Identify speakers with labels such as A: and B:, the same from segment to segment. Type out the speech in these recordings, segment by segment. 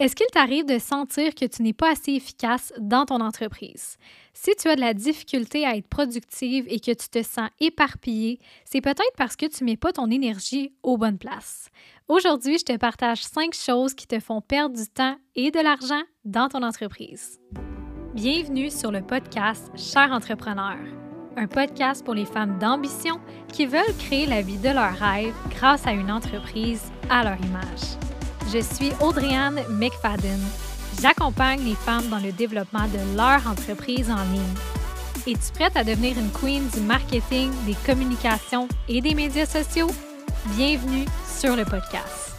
A: Est-ce qu'il t'arrive de sentir que tu n'es pas assez efficace dans ton entreprise? Si tu as de la difficulté à être productive et que tu te sens éparpillé, c'est peut-être parce que tu ne mets pas ton énergie aux bonnes places. Aujourd'hui, je te partage cinq choses qui te font perdre du temps et de l'argent dans ton entreprise. Bienvenue sur le podcast Cher entrepreneur, un podcast pour les femmes d'ambition qui veulent créer la vie de leur rêve grâce à une entreprise à leur image. Je suis Audriane McFadden. J'accompagne les femmes dans le développement de leur entreprise en ligne. Es-tu prête à devenir une queen du marketing, des communications et des médias sociaux? Bienvenue sur le podcast.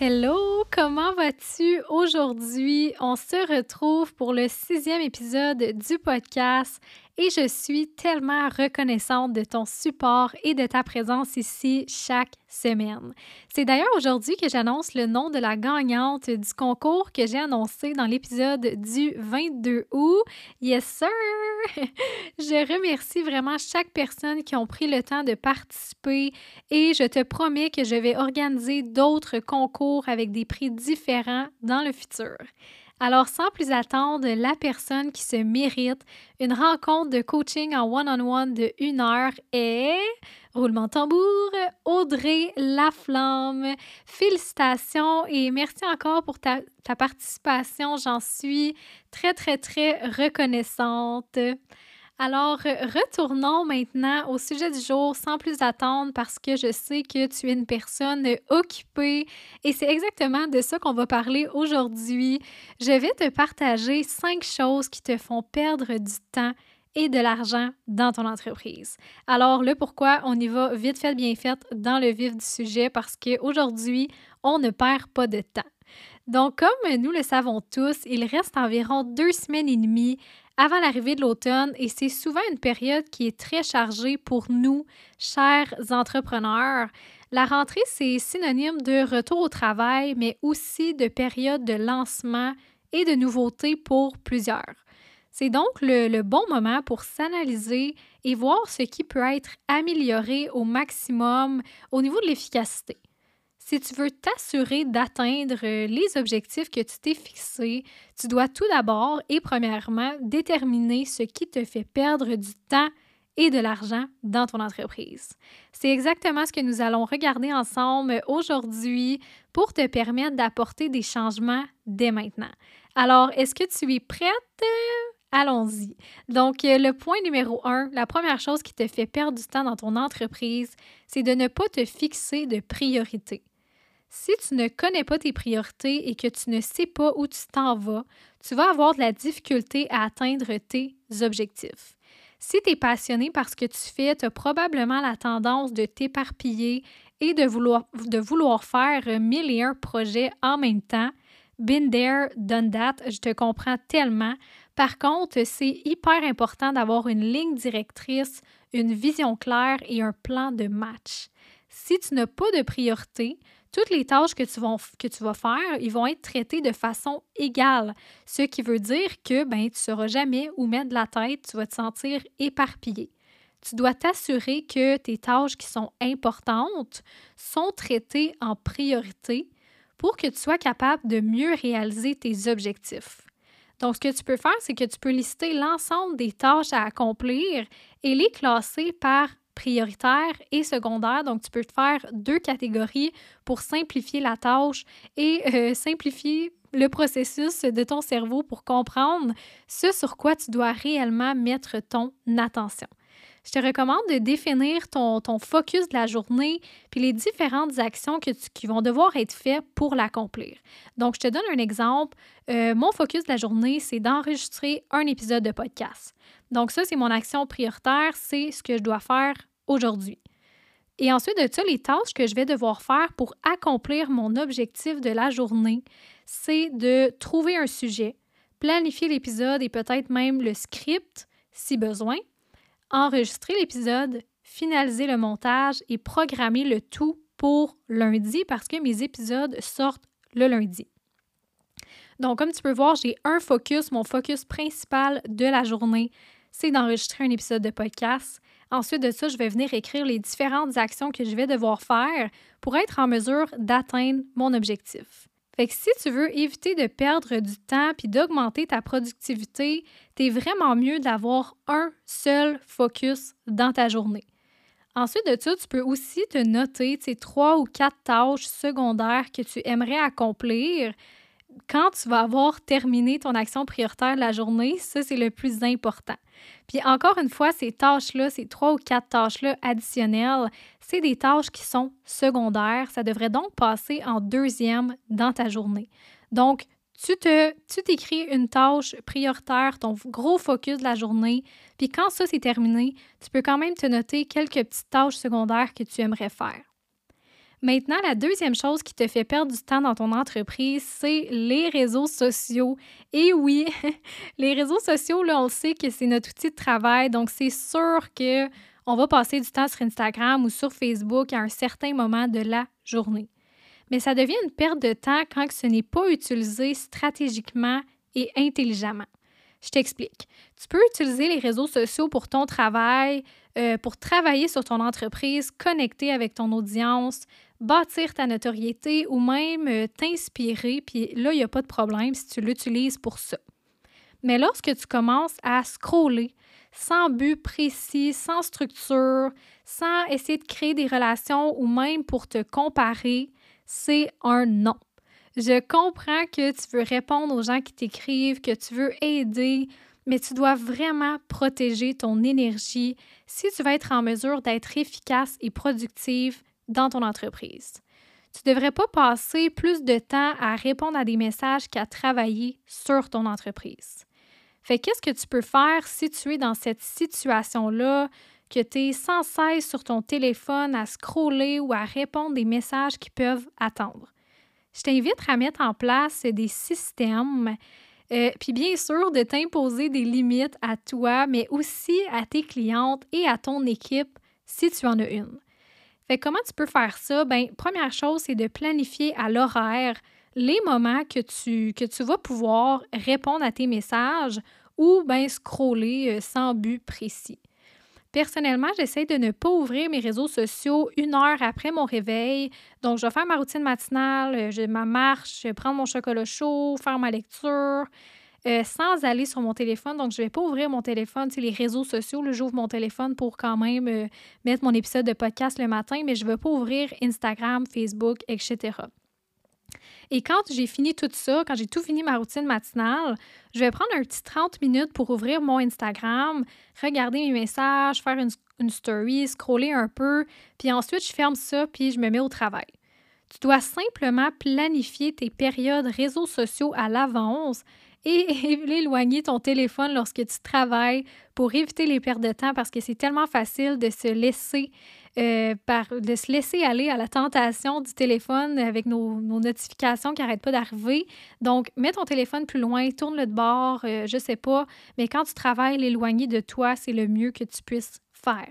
A: Hello, comment vas-tu aujourd'hui? On se retrouve pour le sixième épisode du podcast et je suis tellement reconnaissante de ton support et de ta présence ici chaque semaine. C'est d'ailleurs aujourd'hui que j'annonce le nom de la gagnante du concours que j'ai annoncé dans l'épisode du 22 août. Yes, sir! je remercie vraiment chaque personne qui ont pris le temps de participer et je te promets que je vais organiser d'autres concours avec des prix différents dans le futur. Alors, sans plus attendre, la personne qui se mérite une rencontre de coaching en one-on-one de une heure est, roulement tambour, Audrey Laflamme. Félicitations et merci encore pour ta, ta participation. J'en suis très, très, très reconnaissante. Alors, retournons maintenant au sujet du jour sans plus attendre parce que je sais que tu es une personne occupée et c'est exactement de ça qu'on va parler aujourd'hui. Je vais te partager cinq choses qui te font perdre du temps et de l'argent dans ton entreprise. Alors, le pourquoi, on y va vite fait, bien fait dans le vif du sujet parce qu'aujourd'hui, on ne perd pas de temps. Donc, comme nous le savons tous, il reste environ deux semaines et demie avant l'arrivée de l'automne et c'est souvent une période qui est très chargée pour nous, chers entrepreneurs. La rentrée, c'est synonyme de retour au travail, mais aussi de période de lancement et de nouveautés pour plusieurs. C'est donc le, le, bon moment pour s'analyser et voir ce qui peut être amélioré au maximum au niveau de l'efficacité. Si tu veux t'assurer d'atteindre euh, les objectifs que tu t'es fixés, tu dois tout d'abord et premièrement déterminer ce qui te fait perdre du temps et de l'argent dans ton entreprise. C'est exactement ce que nous allons regarder ensemble aujourd'hui pour te permettre d'apporter des changements dès maintenant. Alors, est-ce que tu es prête? Allons-y. Donc, euh, le point numéro un, la première chose qui te fait perdre du temps dans ton entreprise, c'est de ne pas te fixer de priorité. Si tu ne connais pas tes priorités et que tu ne sais pas où tu t'en vas, tu vas avoir de la difficulté à atteindre tes objectifs. Si tu es passionné par ce que tu fais, tu as probablement la tendance de t'éparpiller et de vouloir, faire mille et un projets en même temps. Been there, done that, je te comprends tellement. Par contre, c'est hyper important d'avoir une ligne directrice, une vision claire et un plan de match. Si tu n'as pas de priorité, toutes les tâches que tu, vas, faire, ils vont être traitées de façon égale, ce qui veut dire que ben, tu ne sauras jamais où mettre de la tête, tu vas te sentir éparpillé. Tu dois t'assurer que tes tâches qui sont importantes sont traitées en priorité pour que tu sois capable de mieux réaliser tes objectifs. Donc, ce que tu peux faire, c'est que tu peux lister l'ensemble des tâches à accomplir et les classer par prioritaire et secondaire. Donc, tu peux te faire deux catégories pour simplifier la tâche et euh, simplifier le processus de ton cerveau pour comprendre ce sur quoi tu dois réellement mettre ton attention. Je te recommande de définir ton, focus de la journée puis les différentes actions qui vont devoir être faites pour l'accomplir. Donc, je te donne un exemple. Euh, mon focus de la journée, c'est d'enregistrer un épisode de podcast. Donc, ça, c'est mon action prioritaire, c'est ce que je dois faire aujourd'hui. Et ensuite de ça, les tâches que je vais devoir faire pour accomplir mon objectif de la journée, c'est de trouver un sujet, planifier l'épisode et peut-être même le script si besoin, enregistrer l'épisode, finaliser le montage et programmer le tout pour lundi parce que mes épisodes sortent le lundi. Donc, comme tu peux voir, j'ai un focus. Mon focus principal de la journée, c'est d'enregistrer un épisode de podcast. Ensuite de ça, je vais venir écrire les différentes actions que je vais devoir faire pour être en mesure d'atteindre mon objectif. Fait que si tu veux éviter de perdre du temps puis d'augmenter ta productivité, tu es vraiment mieux d'avoir un seul focus dans ta journée. Ensuite de ça, tu peux aussi te noter tes trois ou quatre tâches secondaires que tu aimerais accomplir quand tu vas avoir terminé ton action prioritaire de la journée. Ça, c'est le plus important. Puis encore une fois, ces tâches-là, ces trois ou quatre tâches-là additionnelles, c'est des tâches qui sont secondaires. Ça devrait donc passer en deuxième dans ta journée. Donc, tu te, tu t'écris une tâche prioritaire, ton gros focus de la journée, puis quand ça c'est terminé, tu peux quand même te noter quelques petites tâches secondaires que tu aimerais faire. Maintenant, la deuxième chose qui te fait perdre du temps dans ton entreprise, c'est les réseaux sociaux. Et oui, les réseaux sociaux, là, on sait que c'est notre outil de travail, donc c'est sûr que on va passer du temps sur Instagram ou sur Facebook à un certain moment de la journée. Mais ça devient une perte de temps quand ce n'est pas utilisé stratégiquement et intelligemment. Je t'explique. Tu peux utiliser les réseaux sociaux pour ton travail, euh, pour travailler sur ton entreprise, connecter avec ton audience, bâtir ta notoriété ou même euh, t'inspirer. Puis là, il n'y a pas de problème si tu l'utilises pour ça. Mais lorsque tu commences à scroller sans but précis, sans structure, sans essayer de créer des relations ou même pour te comparer, c'est un non. Je comprends que tu veux répondre aux gens qui t'écrivent, que tu veux aider, mais tu dois vraiment protéger ton énergie si tu veux être en mesure d'être efficace et productive dans ton entreprise. Tu ne devrais pas passer plus de temps à répondre à des messages qu'à travailler sur ton entreprise. Fait qu'est-ce que tu peux faire si tu es dans cette situation-là, que tu es sans cesse sur ton téléphone à scroller ou à répondre des messages qui peuvent attendre? Je t'invite à mettre en place des systèmes, euh, puis bien sûr de t'imposer des limites à toi, mais aussi à tes clientes et à ton équipe si tu en as une. Fait comment tu peux faire ça? Bien, première chose, c'est de planifier à l'horaire les moments que tu, que vas pouvoir répondre à tes messages ou bien scroller euh, sans but précis. Personnellement, j'essaie de ne pas ouvrir mes réseaux sociaux une heure après mon réveil. Donc, je vais faire ma routine matinale, euh, je, ma marche, je vais prendre mon chocolat chaud, faire ma lecture. Euh, sans aller sur mon téléphone. Donc, je ne vais pas ouvrir mon téléphone, tu les réseaux sociaux. J'ouvre mon téléphone pour quand même euh, mettre mon épisode de podcast le matin, mais je ne vais pas ouvrir Instagram, Facebook, etc. Et quand j'ai fini tout ça, quand j'ai tout fini ma routine matinale, je vais prendre un petit 30 minutes pour ouvrir mon Instagram, regarder mes messages, faire une, une story, scroller un peu, puis ensuite je ferme ça, puis je me mets au travail. Tu dois simplement planifier tes périodes réseaux sociaux à l'avance et éloigner ton téléphone lorsque tu travailles pour éviter les pertes de temps parce que c'est tellement facile de se laisser euh, par, se laisser aller à la tentation du téléphone avec nos, notifications qui n'arrêtent pas d'arriver. Donc, mets ton téléphone plus loin, tourne-le de bord, je euh, je sais pas, mais quand tu travailles, l'éloigner de toi, c'est le mieux que tu puisses faire.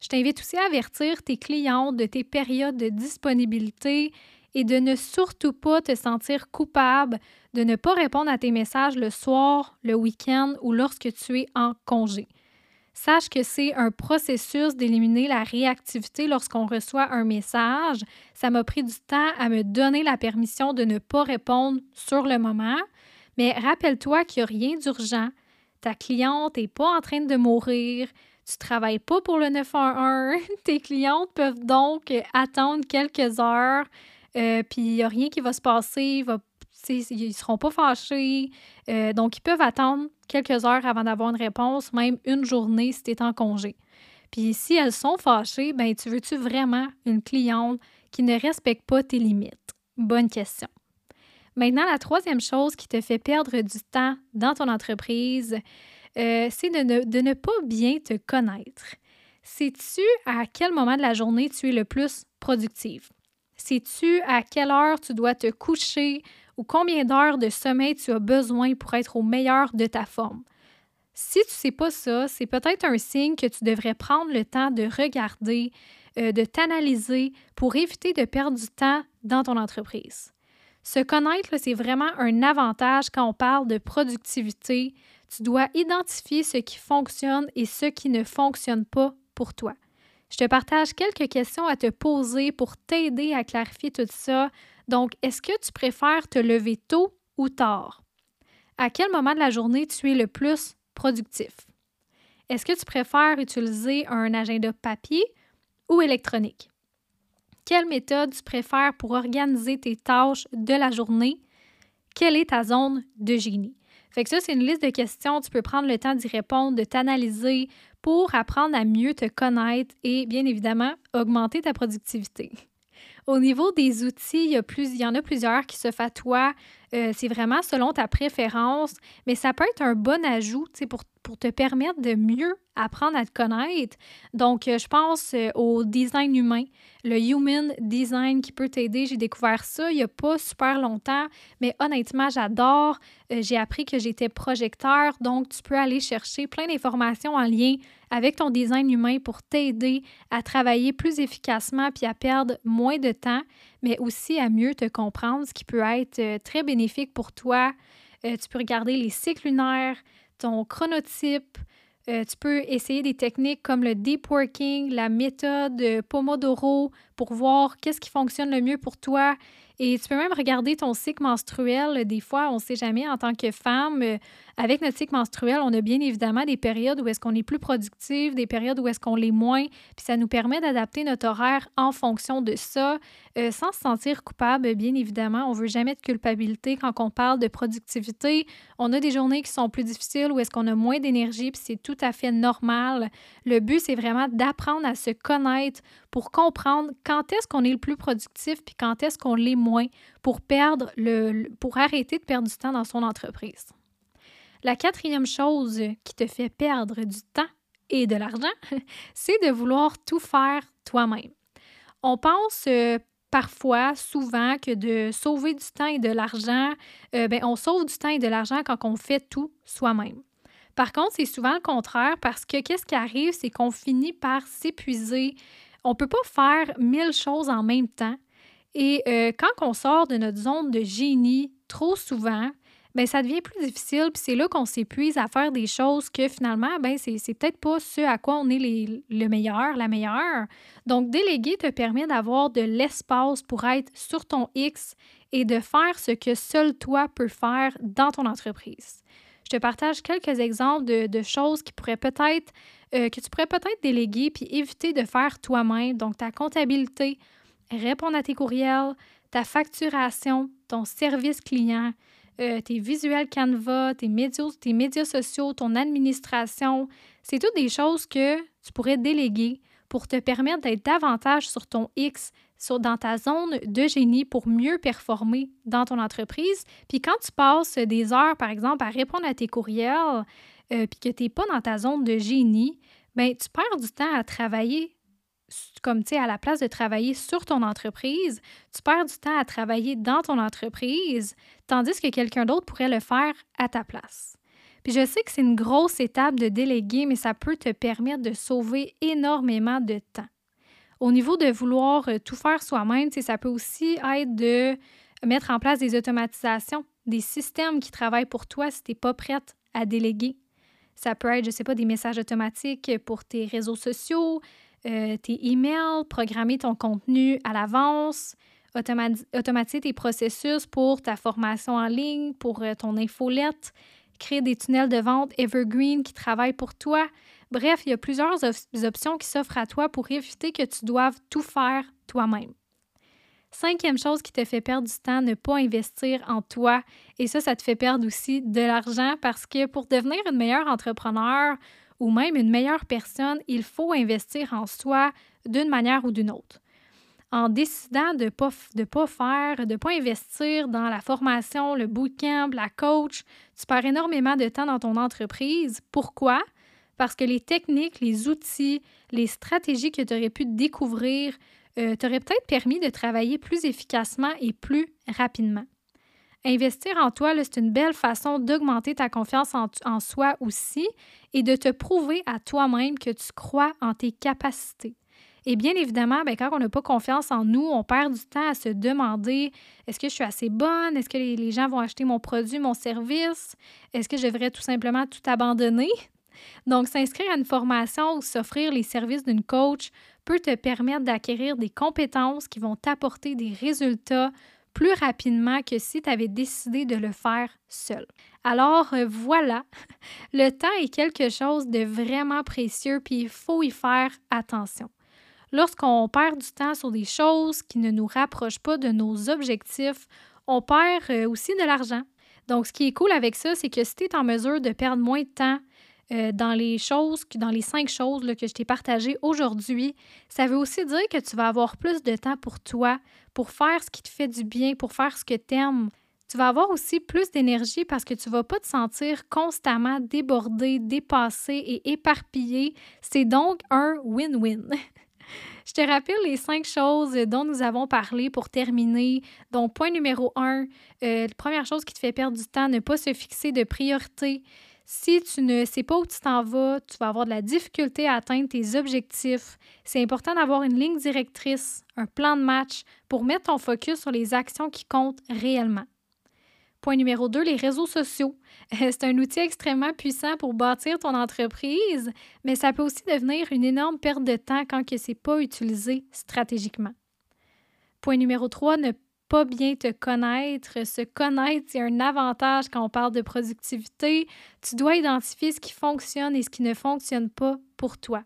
A: Je t'invite aussi à avertir tes clients de tes périodes de disponibilité et de ne surtout pas te sentir coupable de ne pas répondre à tes messages le soir, le week-end ou lorsque tu es en congé. Sache que c'est un processus d'éliminer la réactivité lorsqu'on reçoit un message. Ça m'a pris du temps à me donner la permission de ne pas répondre sur le moment, mais rappelle-toi qu'il n'y a rien d'urgent. Ta cliente n'est pas en train de mourir. Tu travailles pas pour le 911. Tes clientes peuvent donc attendre quelques heures euh, puis il n'y a rien qui va se passer, ils ne seront pas fâchés. Euh, donc, ils peuvent attendre quelques heures avant d'avoir une réponse, même une journée si tu es en congé. Puis si elles sont fâchées, ben tu veux-tu vraiment une cliente qui ne respecte pas tes limites? Bonne question. Maintenant, la troisième chose qui te fait perdre du temps dans ton entreprise, euh, c'est de de ne pas bien te connaître. Sais-tu à quel moment de la journée tu es le plus productive? Sais-tu à quelle heure tu dois te coucher combien d'heures de sommeil tu as besoin pour être au meilleur de ta forme? Si tu ne sais pas ça, c'est peut-être un signe que tu devrais prendre le temps de regarder, euh, de t'analyser pour éviter de perdre du temps dans ton entreprise. Se connaître, c'est vraiment un avantage quand on parle de productivité. Tu dois identifier ce qui fonctionne et ce qui ne fonctionne pas pour toi. Je te partage quelques questions à te poser pour t'aider à clarifier tout ça Donc, est-ce que tu préfères te lever tôt ou tard? À quel moment de la journée tu es le plus productif? Est-ce que tu préfères utiliser un agenda papier ou électronique? Quelle méthode tu préfères pour organiser tes tâches de la journée? Quelle est ta zone de génie? Fait que ça, c'est une liste de questions. Tu peux prendre le temps d'y répondre, de t'analyser pour apprendre à mieux te connaître et, bien évidemment, augmenter ta productivité. Au niveau des outils, il y, a plus, il y en a plusieurs qui se toi. Euh, c'est vraiment selon ta préférence, mais ça peut être un bon ajout pour, pour te permettre de mieux apprendre à te connaître. Donc, euh, je pense euh, au design humain, le human design qui peut t'aider. J'ai découvert ça il n'y a pas super longtemps, mais honnêtement, j'adore. J'ai appris que j'étais projecteur, donc tu peux aller chercher plein d'informations en lien avec ton design humain pour t'aider à travailler plus efficacement puis à perdre moins de temps, mais aussi à mieux te comprendre, ce qui peut être très bénéfique pour toi. tu peux regarder les cycles lunaires, ton chronotype. Euh, tu peux essayer des techniques comme le deep working, la méthode Pomodoro pour voir qu'est-ce qui fonctionne le mieux pour toi. Et tu peux même regarder ton cycle menstruel. Des fois, on ne sait jamais en tant que femme. Euh, avec notre cycle menstruel, on a bien évidemment des périodes où est-ce qu'on est plus productif, des périodes où est-ce qu'on l'est moins. Puis ça nous permet d'adapter notre horaire en fonction de ça, euh, sans se sentir coupable, bien évidemment. On veut jamais de culpabilité quand on parle de productivité. On a des journées qui sont plus difficiles où est-ce qu'on a moins d'énergie, puis c'est tout à fait normal. Le but, c'est vraiment d'apprendre à se connaître pour comprendre quand est-ce qu'on est le plus productif puis quand est-ce qu'on l'est moins pour perdre le, pour arrêter de perdre du temps dans son entreprise. La quatrième chose qui te fait perdre du temps et de l'argent, c'est de vouloir tout faire toi-même. On pense euh, parfois, souvent, que de sauver du temps et de l'argent, euh, ben, on sauve du temps et de l'argent quand on fait tout soi-même. Par contre, c'est souvent le contraire parce que qu'est-ce qui arrive, c'est qu'on finit par s'épuiser. On ne peut pas faire mille choses en même temps. Et euh, quand on sort de notre zone de génie trop souvent, ben ça devient plus difficile, puis c'est là qu'on s'épuise à faire des choses que finalement, ben c'est, peut-être pas ce à quoi on est le meilleur, la meilleure. Donc, déléguer te permet d'avoir de l'espace pour être sur ton X et de faire ce que seul toi peux faire dans ton entreprise. Je te partage quelques exemples de, choses qui pourraient peut-être, euh, que tu pourrais peut-être déléguer puis éviter de faire toi-même. Donc, ta comptabilité, répondre à tes courriels, ta facturation, ton service client, euh, tes visuels Canva, tes médias, tes médias sociaux, ton administration. C'est toutes des choses que tu pourrais déléguer pour te permettre d'être davantage sur ton X, dans ta zone de génie pour mieux performer dans ton entreprise. Puis quand tu passes des heures, par exemple, à répondre à tes courriels, euh, puis que tu n'es pas dans ta zone de génie, bien, tu perds du temps à travailler comme tu sais, à la place de travailler sur ton entreprise, tu perds du temps à travailler dans ton entreprise, tandis que quelqu'un d'autre pourrait le faire à ta place. Puis je sais que c'est une grosse étape de déléguer, mais ça peut te permettre de sauver énormément de temps. Au niveau de vouloir euh, tout faire soi-même, ça peut aussi être de mettre en place des automatisations, des systèmes qui travaillent pour toi si tu n'es pas prête à déléguer. Ça peut être, je ne sais pas, des messages automatiques pour tes réseaux sociaux, euh, tes emails, programmer ton contenu à l'avance, automatiser tes processus pour ta formation en ligne, pour euh, ton infolette, créer des tunnels de vente evergreen qui travaillent pour toi. Bref, il y a plusieurs options qui s'offrent à toi pour éviter que tu doives tout faire toi-même. Cinquième chose qui te fait perdre du temps, ne pas investir en toi. Et ça, ça te fait perdre aussi de l'argent parce que pour devenir une meilleure entrepreneur ou même une meilleure personne, il faut investir en soi d'une manière ou d'une autre. En décidant de ne pas, de pas faire, de ne pas investir dans la formation, le bootcamp, la coach, tu perds énormément de temps dans ton entreprise. Pourquoi? Parce que les techniques, les outils, les stratégies que tu aurais pu découvrir euh, t'auraient peut-être permis de travailler plus efficacement et plus rapidement. Investir en toi, c'est une belle façon d'augmenter ta confiance en, soi aussi et de te prouver à toi-même que tu crois en tes capacités. Et bien évidemment, ben, quand on n'a pas confiance en nous, on perd du temps à se demander est-ce que je suis assez bonne? Est-ce que les, gens vont acheter mon produit, mon service? Est-ce que je devrais tout simplement tout abandonner? Donc, s'inscrire à une formation ou s'offrir les services d'une coach peut te permettre d'acquérir des compétences qui vont t'apporter des résultats plus rapidement que si tu avais décidé de le faire seul. Alors euh, voilà, le temps est quelque chose de vraiment précieux, puis il faut y faire attention. Lorsqu'on perd du temps sur des choses qui ne nous rapprochent pas de nos objectifs, on perd euh, aussi de l'argent. Donc, ce qui est cool avec ça, c'est que si tu es en mesure de perdre moins de temps euh, dans les choses, dans les cinq choses que je t'ai partagées aujourd'hui, ça veut aussi dire que tu vas avoir plus de temps pour toi, pour faire ce qui te fait du bien, pour faire ce que tu aimes. Tu vas avoir aussi plus d'énergie parce que tu vas pas te sentir constamment débordé, dépassé et éparpillé. C'est donc un win-win. Je te rappelle les cinq choses dont nous avons parlé pour terminer. Donc, point numéro un, euh, première chose qui te fait perdre du temps, ne pas se fixer de priorité. Si tu ne sais pas où tu t'en vas, tu vas avoir de la difficulté à atteindre tes objectifs. C'est important d'avoir une ligne directrice, un plan de match pour mettre ton focus sur les actions qui comptent réellement. Point numéro 2, les réseaux sociaux. C'est un outil extrêmement puissant pour bâtir ton entreprise, mais ça peut aussi devenir une énorme perte de temps quand ce n'est pas utilisé stratégiquement. Point numéro 3, ne bien te connaître. Se connaître, c'est un avantage quand on parle de productivité. Tu dois identifier ce qui fonctionne et ce qui ne fonctionne pas pour toi.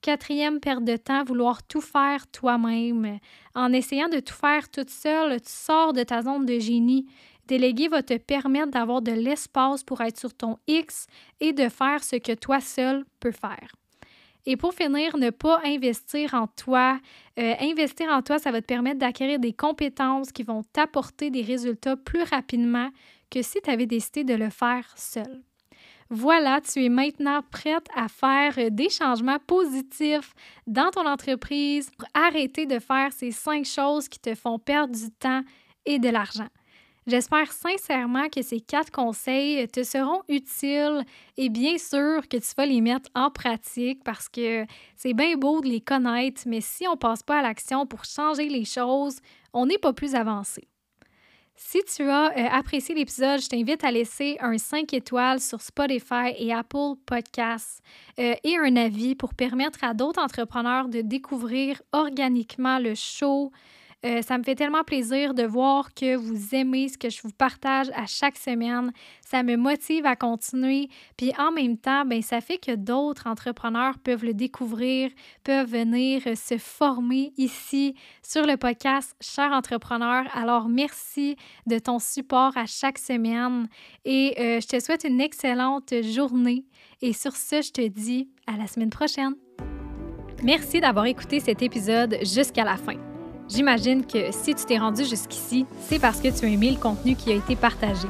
A: Quatrième perte de temps, vouloir tout faire toi-même. En essayant de tout faire toute seule, tu sors de ta zone de génie. Déléguer va te permettre d'avoir de l'espace pour être sur ton X et de faire ce que toi seul peux faire. Et pour finir, ne pas investir en toi. Euh, investir en toi, ça va te permettre d'acquérir des compétences qui vont t'apporter des résultats plus rapidement que si tu avais décidé de le faire seul. Voilà, tu es maintenant prête à faire des changements positifs dans ton entreprise pour arrêter de faire ces cinq choses qui te font perdre du temps et de l'argent. J'espère sincèrement que ces quatre conseils te seront utiles et bien sûr que tu vas les mettre en pratique parce que c'est bien beau de les connaître, mais si on ne passe pas à l'action pour changer les choses, on n'est pas plus avancé. Si tu as euh, apprécié l'épisode, je t'invite à laisser un 5 étoiles sur Spotify et Apple Podcasts euh, et un avis pour permettre à d'autres entrepreneurs de découvrir organiquement le show, euh, ça me fait tellement plaisir de voir que vous aimez ce que je vous partage à chaque semaine. Ça me motive à continuer. Puis en même temps, ben, ça fait que d'autres entrepreneurs peuvent le découvrir, peuvent venir se former ici sur le podcast Cher Entrepreneur. Alors merci de ton support à chaque semaine et euh, je te souhaite une excellente journée. Et sur ce, je te dis à la semaine prochaine. Merci d'avoir écouté cet épisode jusqu'à la fin. J'imagine que si tu t'es rendu jusqu'ici, c'est parce que tu as aimé le contenu qui a été partagé.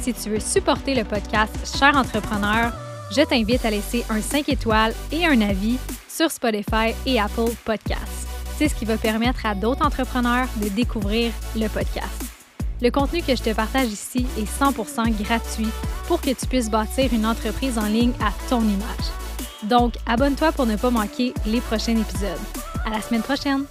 A: Si tu veux supporter le podcast Cher Entrepreneur, je t'invite à laisser un 5 étoiles et un avis sur Spotify et Apple Podcasts. C'est ce qui va permettre à d'autres entrepreneurs de découvrir le podcast. Le contenu que je te partage ici est 100% gratuit pour que tu puisses bâtir une entreprise en ligne à ton image. Donc, abonne-toi pour ne pas manquer les prochains épisodes. À la semaine prochaine!